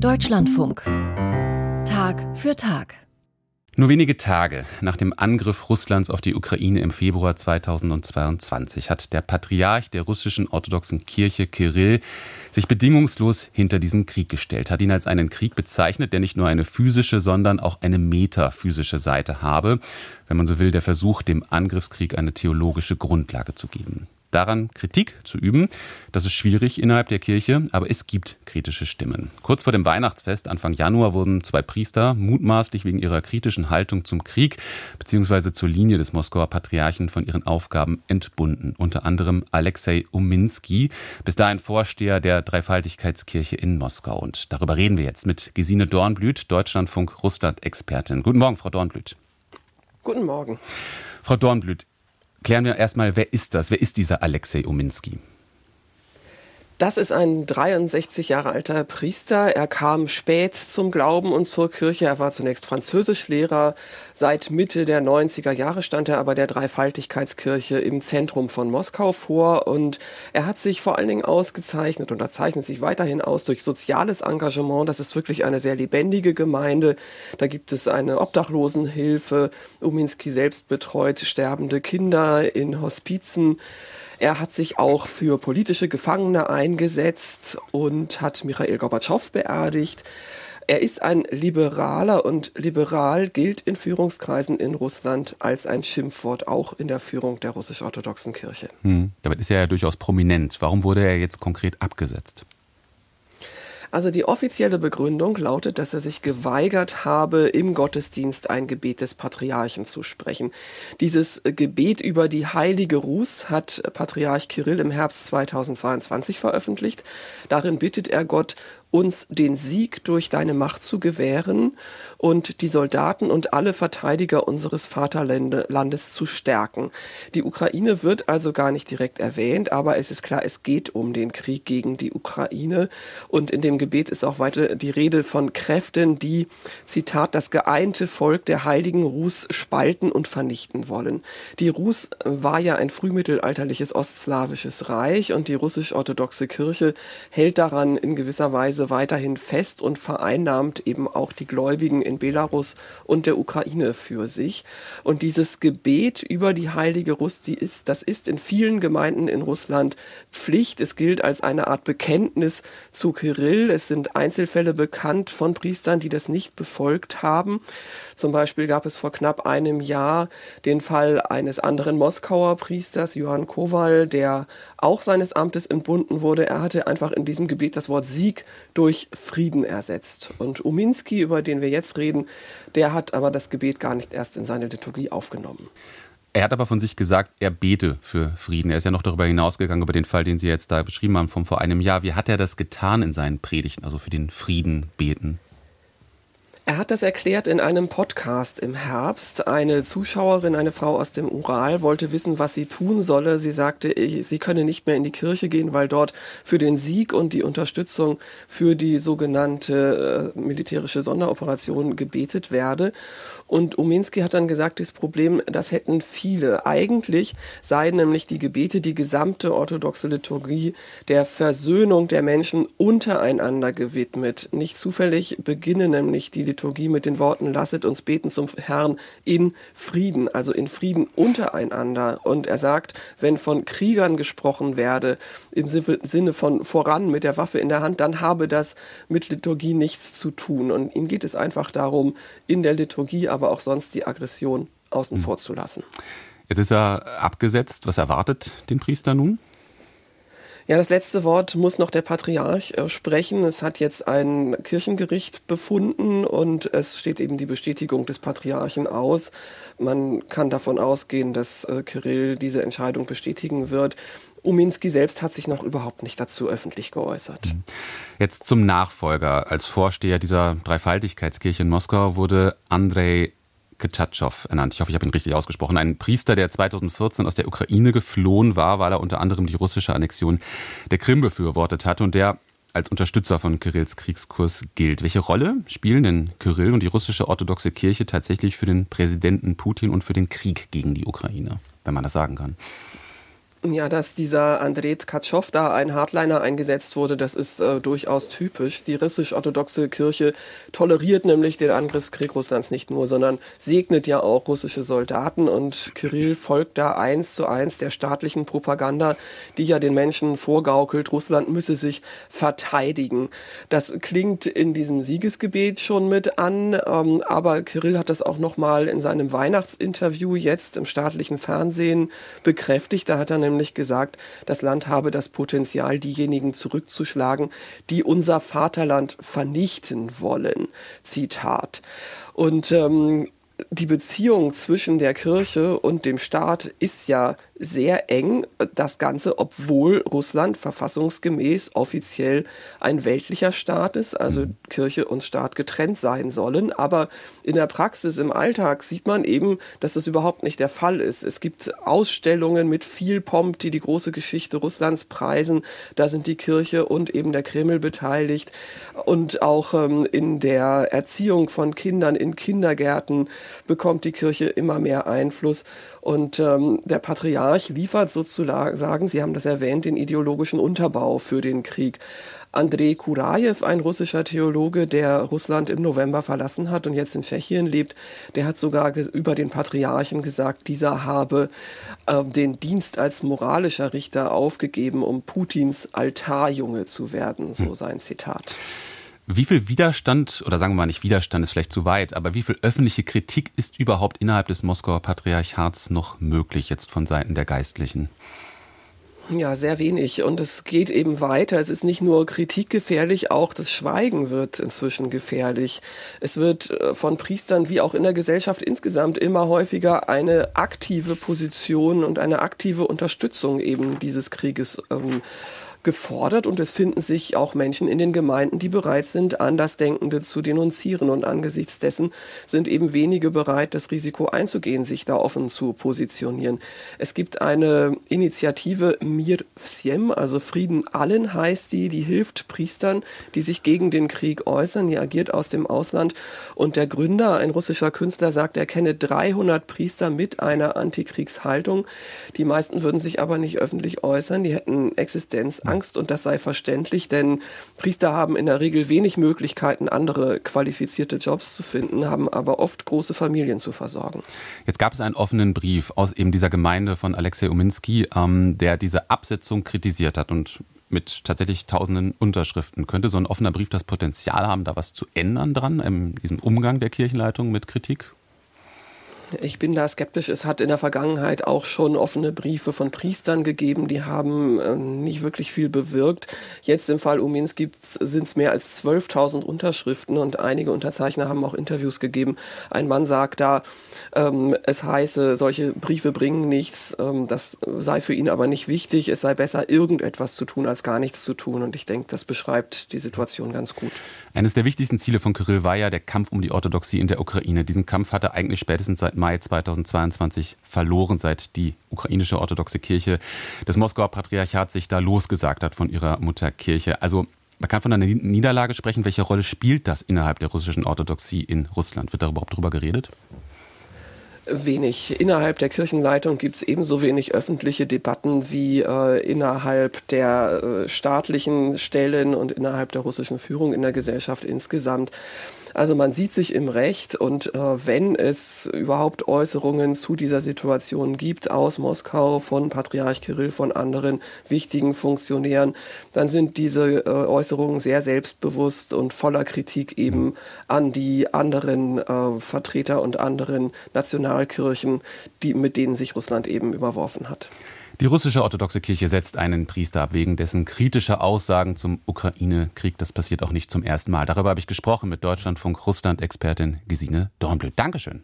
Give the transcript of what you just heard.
Deutschlandfunk. Tag für Tag. Nur wenige Tage nach dem Angriff Russlands auf die Ukraine im Februar 2022 hat der Patriarch der russischen orthodoxen Kirche Kirill sich bedingungslos hinter diesen Krieg gestellt, hat ihn als einen Krieg bezeichnet, der nicht nur eine physische, sondern auch eine metaphysische Seite habe, wenn man so will, der Versuch, dem Angriffskrieg eine theologische Grundlage zu geben daran Kritik zu üben. Das ist schwierig innerhalb der Kirche, aber es gibt kritische Stimmen. Kurz vor dem Weihnachtsfest Anfang Januar wurden zwei Priester mutmaßlich wegen ihrer kritischen Haltung zum Krieg bzw. zur Linie des Moskauer Patriarchen von ihren Aufgaben entbunden. Unter anderem Alexei Uminski, bis dahin Vorsteher der Dreifaltigkeitskirche in Moskau. Und darüber reden wir jetzt mit Gesine Dornblüt, Deutschlandfunk Russland-Expertin. Guten Morgen, Frau Dornblüt. Guten Morgen. Frau Dornblüt, Klären wir erstmal, wer ist das? Wer ist dieser Alexei Uminski? Das ist ein 63 Jahre alter Priester. Er kam spät zum Glauben und zur Kirche. Er war zunächst Französischlehrer. Seit Mitte der 90er Jahre stand er aber der Dreifaltigkeitskirche im Zentrum von Moskau vor. Und er hat sich vor allen Dingen ausgezeichnet und er zeichnet sich weiterhin aus durch soziales Engagement. Das ist wirklich eine sehr lebendige Gemeinde. Da gibt es eine Obdachlosenhilfe. Uminski selbst betreut sterbende Kinder in Hospizen. Er hat sich auch für politische Gefangene eingesetzt und hat Michael Gorbatschow beerdigt. Er ist ein Liberaler und liberal gilt in Führungskreisen in Russland als ein Schimpfwort, auch in der Führung der russisch-orthodoxen Kirche. Hm, damit ist er ja durchaus prominent. Warum wurde er jetzt konkret abgesetzt? Also die offizielle Begründung lautet, dass er sich geweigert habe, im Gottesdienst ein Gebet des Patriarchen zu sprechen. Dieses Gebet über die heilige Ruß hat Patriarch Kirill im Herbst 2022 veröffentlicht. Darin bittet er Gott uns den Sieg durch deine Macht zu gewähren und die Soldaten und alle Verteidiger unseres Vaterlandes zu stärken. Die Ukraine wird also gar nicht direkt erwähnt, aber es ist klar, es geht um den Krieg gegen die Ukraine und in dem Gebet ist auch weiter die Rede von Kräften, die, Zitat, das geeinte Volk der heiligen Rus spalten und vernichten wollen. Die Rus war ja ein frühmittelalterliches ostslawisches Reich und die russisch-orthodoxe Kirche hält daran in gewisser Weise Weise weiterhin fest und vereinnahmt eben auch die Gläubigen in Belarus und der Ukraine für sich. Und dieses Gebet über die heilige Russ, die ist, das ist in vielen Gemeinden in Russland Pflicht. Es gilt als eine Art Bekenntnis zu Kirill. Es sind Einzelfälle bekannt von Priestern, die das nicht befolgt haben. Zum Beispiel gab es vor knapp einem Jahr den Fall eines anderen Moskauer Priesters, Johann Kowal, der auch seines Amtes entbunden wurde. Er hatte einfach in diesem Gebet das Wort Sieg durch Frieden ersetzt. Und Uminski, über den wir jetzt reden, der hat aber das Gebet gar nicht erst in seine Liturgie aufgenommen. Er hat aber von sich gesagt, er bete für Frieden. Er ist ja noch darüber hinausgegangen, über den Fall, den Sie jetzt da beschrieben haben, von vor einem Jahr. Wie hat er das getan in seinen Predigten, also für den Frieden beten? Er hat das erklärt in einem Podcast im Herbst. Eine Zuschauerin, eine Frau aus dem Ural, wollte wissen, was sie tun solle. Sie sagte, sie könne nicht mehr in die Kirche gehen, weil dort für den Sieg und die Unterstützung für die sogenannte äh, militärische Sonderoperation gebetet werde. Und Uminski hat dann gesagt, das Problem, das hätten viele. Eigentlich seien nämlich die Gebete, die gesamte orthodoxe Liturgie der Versöhnung der Menschen untereinander gewidmet. Nicht zufällig beginne nämlich die Liturgie mit den Worten, lasset uns beten zum Herrn in Frieden, also in Frieden untereinander. Und er sagt, wenn von Kriegern gesprochen werde, im Sinne von voran mit der Waffe in der Hand, dann habe das mit Liturgie nichts zu tun. Und ihm geht es einfach darum, in der Liturgie aber auch sonst die Aggression außen mhm. vor zu lassen. Jetzt ist er abgesetzt. Was erwartet den Priester nun? Ja, das letzte Wort muss noch der Patriarch äh, sprechen. Es hat jetzt ein Kirchengericht befunden und es steht eben die Bestätigung des Patriarchen aus. Man kann davon ausgehen, dass äh, Kirill diese Entscheidung bestätigen wird. Uminski selbst hat sich noch überhaupt nicht dazu öffentlich geäußert. Mhm. Jetzt zum Nachfolger. Als Vorsteher dieser Dreifaltigkeitskirche in Moskau wurde Andrei Ketatschow ernannt. Ich hoffe, ich habe ihn richtig ausgesprochen. Ein Priester, der 2014 aus der Ukraine geflohen war, weil er unter anderem die russische Annexion der Krim befürwortet hat und der als Unterstützer von Kirills Kriegskurs gilt. Welche Rolle spielen denn Kirill und die russische orthodoxe Kirche tatsächlich für den Präsidenten Putin und für den Krieg gegen die Ukraine, wenn man das sagen kann? Ja, dass dieser Andrei Tkatschow da ein Hardliner eingesetzt wurde, das ist äh, durchaus typisch. Die russisch-orthodoxe Kirche toleriert nämlich den Angriffskrieg Russlands nicht nur, sondern segnet ja auch russische Soldaten und Kirill folgt da eins zu eins der staatlichen Propaganda, die ja den Menschen vorgaukelt, Russland müsse sich verteidigen. Das klingt in diesem Siegesgebet schon mit an, ähm, aber Kirill hat das auch nochmal in seinem Weihnachtsinterview jetzt im staatlichen Fernsehen bekräftigt. Da hat er nämlich gesagt, das Land habe das Potenzial, diejenigen zurückzuschlagen, die unser Vaterland vernichten wollen. Zitat. Und ähm, die Beziehung zwischen der Kirche und dem Staat ist ja sehr eng. Das Ganze, obwohl Russland verfassungsgemäß offiziell ein weltlicher Staat ist, also mhm. Kirche und Staat getrennt sein sollen. Aber in der Praxis, im Alltag sieht man eben, dass das überhaupt nicht der Fall ist. Es gibt Ausstellungen mit viel Pomp, die die große Geschichte Russlands preisen. Da sind die Kirche und eben der Kreml beteiligt. Und auch ähm, in der Erziehung von Kindern in Kindergärten bekommt die Kirche immer mehr Einfluss. Und ähm, der Patriarch liefert sozusagen, Sie haben das erwähnt, den ideologischen Unterbau für den Krieg. Andrei Kurajew, ein russischer Theologe, der Russland im November verlassen hat und jetzt in Tschechien lebt, der hat sogar über den Patriarchen gesagt, dieser habe äh, den Dienst als moralischer Richter aufgegeben, um Putins Altarjunge zu werden, so hm. sein Zitat. Wie viel Widerstand, oder sagen wir mal nicht Widerstand ist vielleicht zu weit, aber wie viel öffentliche Kritik ist überhaupt innerhalb des Moskauer Patriarchats noch möglich jetzt von Seiten der Geistlichen? Ja, sehr wenig. Und es geht eben weiter. Es ist nicht nur Kritik gefährlich, auch das Schweigen wird inzwischen gefährlich. Es wird äh, von Priestern wie auch in der Gesellschaft insgesamt immer häufiger eine aktive Position und eine aktive Unterstützung eben dieses Krieges ähm, gefordert und es finden sich auch Menschen in den Gemeinden, die bereit sind, Andersdenkende zu denunzieren. Und angesichts dessen sind eben wenige bereit, das Risiko einzugehen, sich da offen zu positionieren. Es gibt eine Initiative Mir Vsiem, also Frieden allen heißt die, die hilft Priestern, die sich gegen den Krieg äußern, die agiert aus dem Ausland. Und der Gründer, ein russischer Künstler, sagt, er kenne 300 Priester mit einer Antikriegshaltung. Die meisten würden sich aber nicht öffentlich äußern, die hätten Existenzangst. Angst und das sei verständlich, denn Priester haben in der Regel wenig Möglichkeiten, andere qualifizierte Jobs zu finden, haben aber oft große Familien zu versorgen. Jetzt gab es einen offenen Brief aus eben dieser Gemeinde von Alexei Uminski, ähm, der diese Absetzung kritisiert hat und mit tatsächlich tausenden Unterschriften. Könnte so ein offener Brief das Potenzial haben, da was zu ändern dran, in diesem Umgang der Kirchenleitung mit Kritik? Ich bin da skeptisch. Es hat in der Vergangenheit auch schon offene Briefe von Priestern gegeben, die haben äh, nicht wirklich viel bewirkt. Jetzt im Fall Uminski sind es mehr als 12.000 Unterschriften und einige Unterzeichner haben auch Interviews gegeben. Ein Mann sagt da, ähm, es heiße, solche Briefe bringen nichts, ähm, das sei für ihn aber nicht wichtig, es sei besser, irgendetwas zu tun, als gar nichts zu tun. Und ich denke, das beschreibt die Situation ganz gut. Eines der wichtigsten Ziele von Kirill war ja der Kampf um die Orthodoxie in der Ukraine. Diesen Kampf hat er eigentlich spätestens seit Mai 2022 verloren, seit die ukrainische orthodoxe Kirche des Moskauer Patriarchats sich da losgesagt hat von ihrer Mutterkirche. Also man kann von einer Niederlage sprechen. Welche Rolle spielt das innerhalb der russischen Orthodoxie in Russland? Wird da überhaupt drüber geredet? Wenig. Innerhalb der Kirchenleitung gibt es ebenso wenig öffentliche Debatten wie äh, innerhalb der äh, staatlichen Stellen und innerhalb der russischen Führung in der Gesellschaft insgesamt. Also man sieht sich im Recht und äh, wenn es überhaupt Äußerungen zu dieser Situation gibt aus Moskau von Patriarch Kirill, von anderen wichtigen Funktionären, dann sind diese äh, Äußerungen sehr selbstbewusst und voller Kritik eben an die anderen äh, Vertreter und anderen Nationalkirchen, die, mit denen sich Russland eben überworfen hat. Die russische orthodoxe Kirche setzt einen Priester ab wegen dessen kritischer Aussagen zum Ukraine-Krieg. Das passiert auch nicht zum ersten Mal. Darüber habe ich gesprochen mit Deutschlandfunk Russland-Expertin Gesine Dornblüt. Dankeschön.